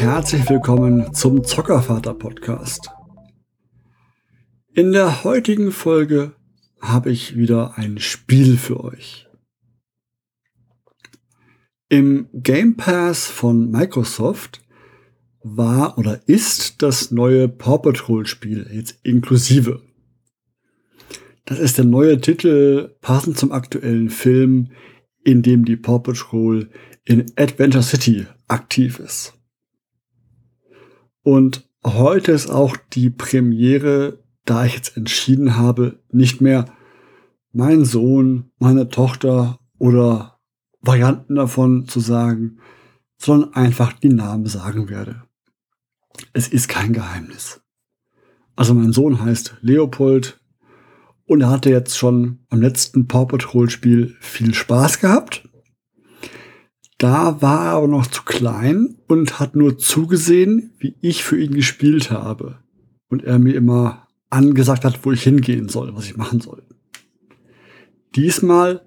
herzlich willkommen zum Zockervater Podcast. In der heutigen Folge habe ich wieder ein Spiel für euch. Im Game Pass von Microsoft war oder ist das neue Paw Patrol Spiel jetzt inklusive. Das ist der neue Titel passend zum aktuellen Film, in dem die Paw Patrol in Adventure City aktiv ist. Und heute ist auch die Premiere, da ich jetzt entschieden habe, nicht mehr mein Sohn, meine Tochter oder Varianten davon zu sagen, sondern einfach die Namen sagen werde. Es ist kein Geheimnis. Also mein Sohn heißt Leopold und er hatte jetzt schon am letzten Paw Patrol Spiel viel Spaß gehabt. Da war er aber noch zu klein und hat nur zugesehen, wie ich für ihn gespielt habe. Und er mir immer angesagt hat, wo ich hingehen soll, was ich machen soll. Diesmal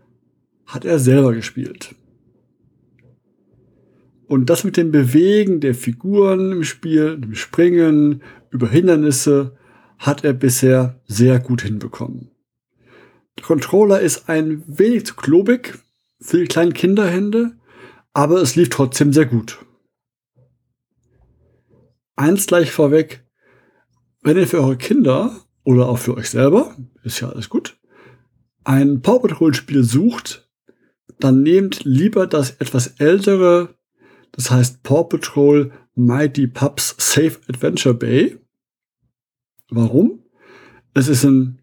hat er selber gespielt. Und das mit dem Bewegen der Figuren im Spiel, dem Springen, über Hindernisse, hat er bisher sehr gut hinbekommen. Der Controller ist ein wenig zu klobig für die kleinen Kinderhände, aber es lief trotzdem sehr gut. Eins gleich vorweg, wenn ihr für eure Kinder oder auch für euch selber, ist ja alles gut, ein Paw Patrol Spiel sucht, dann nehmt lieber das etwas ältere, das heißt Paw Patrol Mighty Pups Safe Adventure Bay. Warum? Es ist in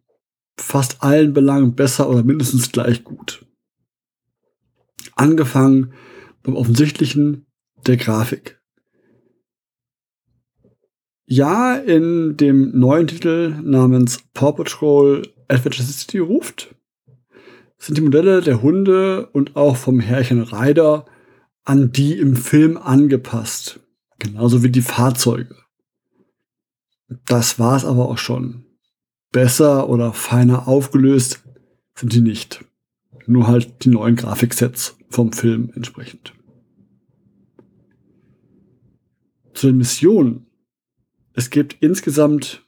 fast allen Belangen besser oder mindestens gleich gut. Angefangen beim offensichtlichen der Grafik. Ja, in dem neuen Titel namens Paw Patrol Adventure City ruft, sind die Modelle der Hunde und auch vom Herrchen Ryder an die im Film angepasst. Genauso wie die Fahrzeuge. Das war's aber auch schon. Besser oder feiner aufgelöst sind die nicht. Nur halt die neuen Grafiksets vom Film entsprechend. Zu den Missionen. Es gibt insgesamt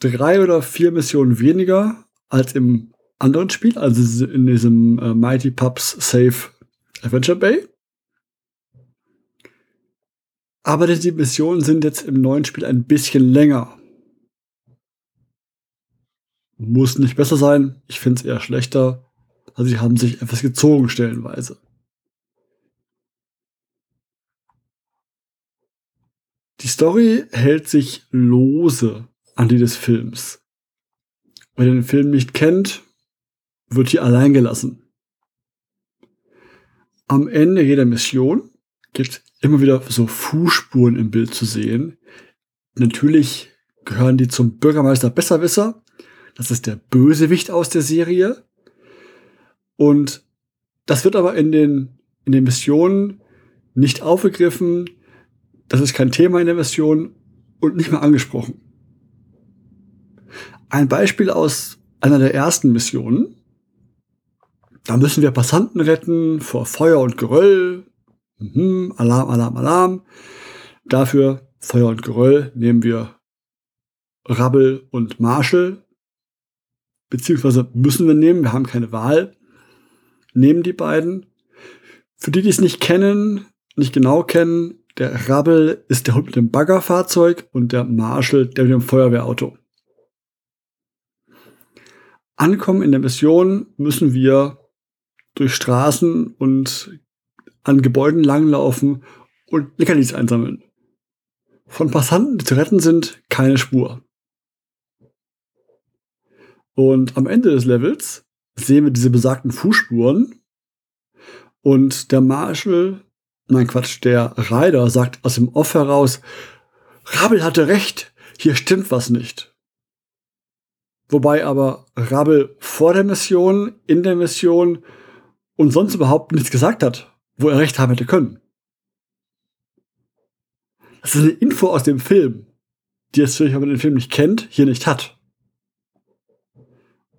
drei oder vier Missionen weniger als im anderen Spiel, also in diesem äh, Mighty Pups Safe Adventure Bay. Aber die Missionen sind jetzt im neuen Spiel ein bisschen länger. Muss nicht besser sein. Ich finde es eher schlechter. Also sie haben sich etwas gezogen stellenweise. Die Story hält sich lose an die des Films. Wer den Film nicht kennt, wird hier allein gelassen. Am Ende jeder Mission gibt immer wieder so Fußspuren im Bild zu sehen. Natürlich gehören die zum Bürgermeister Besserwisser. Das ist der Bösewicht aus der Serie. Und das wird aber in den, in den Missionen nicht aufgegriffen. Das ist kein Thema in der Mission und nicht mehr angesprochen. Ein Beispiel aus einer der ersten Missionen. Da müssen wir Passanten retten vor Feuer und Geröll. Mhm, Alarm, Alarm, Alarm. Dafür Feuer und Geröll nehmen wir Rabbel und Marshall. Beziehungsweise müssen wir nehmen, wir haben keine Wahl nehmen die beiden. Für die, die es nicht kennen, nicht genau kennen, der Rabbel ist der Hund mit dem Baggerfahrzeug und der Marshall der mit dem Feuerwehrauto. Ankommen in der Mission müssen wir durch Straßen und an Gebäuden langlaufen und Leckerlis einsammeln. Von Passanten, die zu retten sind, keine Spur. Und am Ende des Levels sehen wir diese besagten Fußspuren. Und der Marshall, nein Quatsch, der Ryder sagt aus dem Off heraus, Rabel hatte recht, hier stimmt was nicht. Wobei aber Rabel vor der Mission, in der Mission und sonst überhaupt nichts gesagt hat, wo er recht haben hätte können. Das ist eine Info aus dem Film, die es wenn man den Film nicht kennt, hier nicht hat.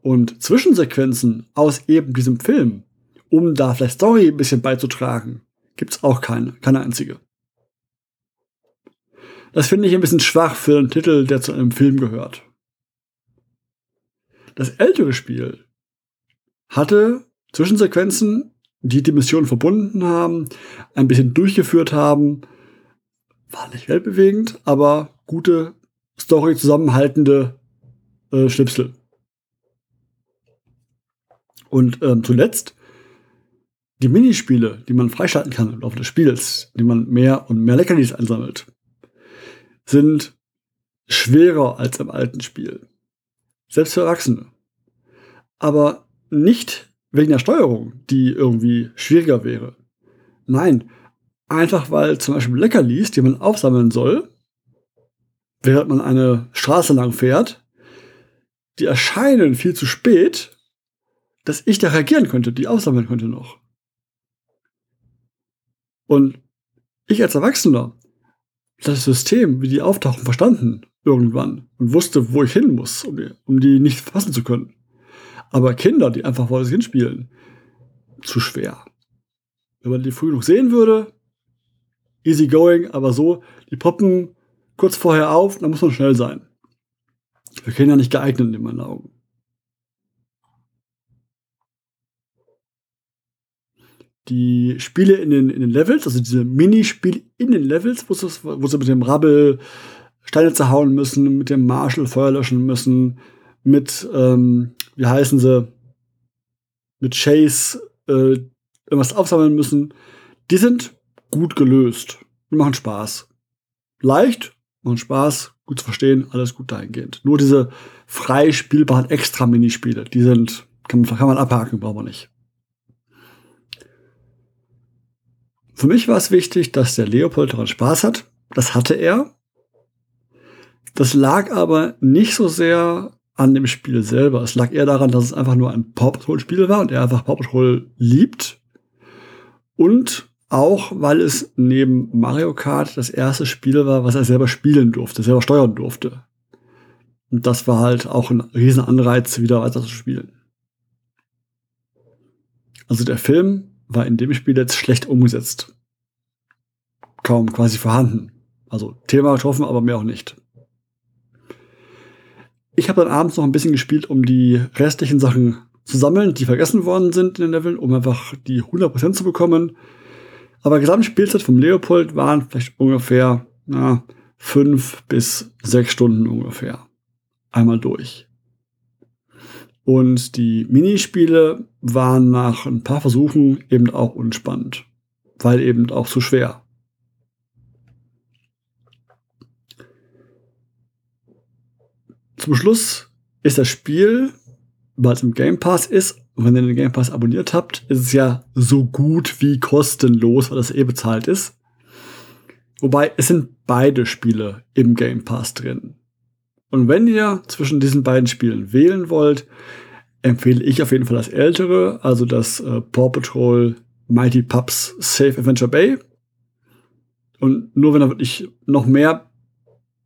Und Zwischensequenzen aus eben diesem Film, um da vielleicht Story ein bisschen beizutragen, gibt's auch keine, keine einzige. Das finde ich ein bisschen schwach für einen Titel, der zu einem Film gehört. Das ältere Spiel hatte Zwischensequenzen, die die Mission verbunden haben, ein bisschen durchgeführt haben. War nicht weltbewegend, aber gute Story zusammenhaltende äh, Schnipsel. Und ähm, zuletzt die Minispiele, die man freischalten kann im Laufe des Spiels, die man mehr und mehr Leckerlis einsammelt, sind schwerer als im alten Spiel. Selbst für Erwachsene. Aber nicht wegen der Steuerung, die irgendwie schwieriger wäre. Nein, einfach weil zum Beispiel Leckerlis, die man aufsammeln soll, während man eine Straße lang fährt, die erscheinen viel zu spät, dass ich da reagieren könnte, die aufsammeln könnte noch. Und ich als Erwachsener das System, wie die auftauchen, verstanden irgendwann und wusste, wo ich hin muss, um die, um die nicht verpassen zu können. Aber Kinder, die einfach vor sich hinspielen, zu schwer. Wenn man die früh genug sehen würde, easy going, aber so, die poppen kurz vorher auf, dann muss man schnell sein. Für Kinder nicht geeignet in meinen Augen. Die Spiele in den, in den Levels, also diese Minispiele in den Levels, wo, wo sie mit dem Rabbel Steine zerhauen müssen, mit dem Marshall Feuer löschen müssen, mit, ähm, wie heißen sie, mit Chase äh, irgendwas aufsammeln müssen, die sind gut gelöst. Die machen Spaß. Leicht, machen Spaß, gut zu verstehen, alles gut dahingehend. Nur diese frei spielbaren Extra-Minispiele, die sind, kann man, kann man abhaken, brauchen wir nicht. Für mich war es wichtig, dass der Leopold daran Spaß hat. Das hatte er. Das lag aber nicht so sehr an dem Spiel selber. Es lag eher daran, dass es einfach nur ein Paw Patrol Spiel war und er einfach Paw Patrol liebt. Und auch, weil es neben Mario Kart das erste Spiel war, was er selber spielen durfte, selber steuern durfte. Und das war halt auch ein riesen Anreiz, wieder weiter zu spielen. Also der Film war in dem Spiel jetzt schlecht umgesetzt. Kaum quasi vorhanden. Also Thema getroffen, aber mehr auch nicht. Ich habe dann abends noch ein bisschen gespielt, um die restlichen Sachen zu sammeln, die vergessen worden sind in den Leveln, um einfach die 100% zu bekommen. Aber Gesamtspielzeit vom Leopold waren vielleicht ungefähr na, fünf bis sechs Stunden ungefähr. Einmal durch. Und die Minispiele waren nach ein paar Versuchen eben auch unspannend, weil eben auch zu schwer. Zum Schluss ist das Spiel, weil es im Game Pass ist, und wenn ihr den Game Pass abonniert habt, ist es ja so gut wie kostenlos, weil das eh bezahlt ist. Wobei es sind beide Spiele im Game Pass drin. Und wenn ihr zwischen diesen beiden Spielen wählen wollt, empfehle ich auf jeden Fall das ältere, also das äh, Paw Patrol Mighty Pups Safe Adventure Bay. Und nur wenn er wirklich noch mehr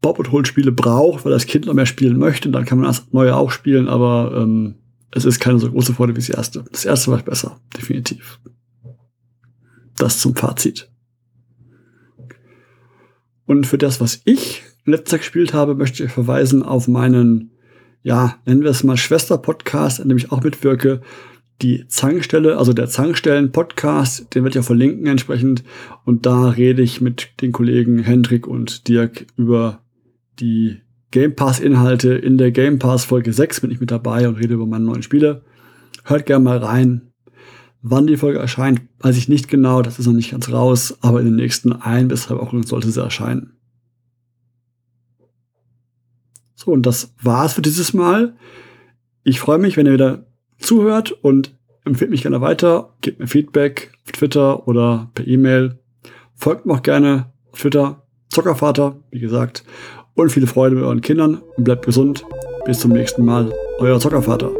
Paw Patrol Spiele braucht, weil das Kind noch mehr spielen möchte, dann kann man das neue auch spielen, aber ähm, es ist keine so große Freude wie das erste. Das erste war besser, definitiv. Das zum Fazit. Und für das, was ich letzter gespielt habe, möchte ich verweisen auf meinen, ja, nennen wir es mal Schwester-Podcast, an dem ich auch mitwirke. Die Zankstelle, also der Zankstellen-Podcast, den werde ich auch verlinken entsprechend. Und da rede ich mit den Kollegen Hendrik und Dirk über die Game Pass-Inhalte. In der Game Pass Folge 6 bin ich mit dabei und rede über meine neuen Spiele. Hört gerne mal rein. Wann die Folge erscheint, weiß ich nicht genau, das ist noch nicht ganz raus, aber in den nächsten ein bis drei Wochen sollte sie erscheinen. So, und das war's für dieses Mal. Ich freue mich, wenn ihr wieder zuhört und empfehlt mich gerne weiter. Gebt mir Feedback auf Twitter oder per E-Mail. Folgt mir auch gerne auf Twitter. Zockervater, wie gesagt. Und viele Freude mit euren Kindern und bleibt gesund. Bis zum nächsten Mal. Euer Zockervater.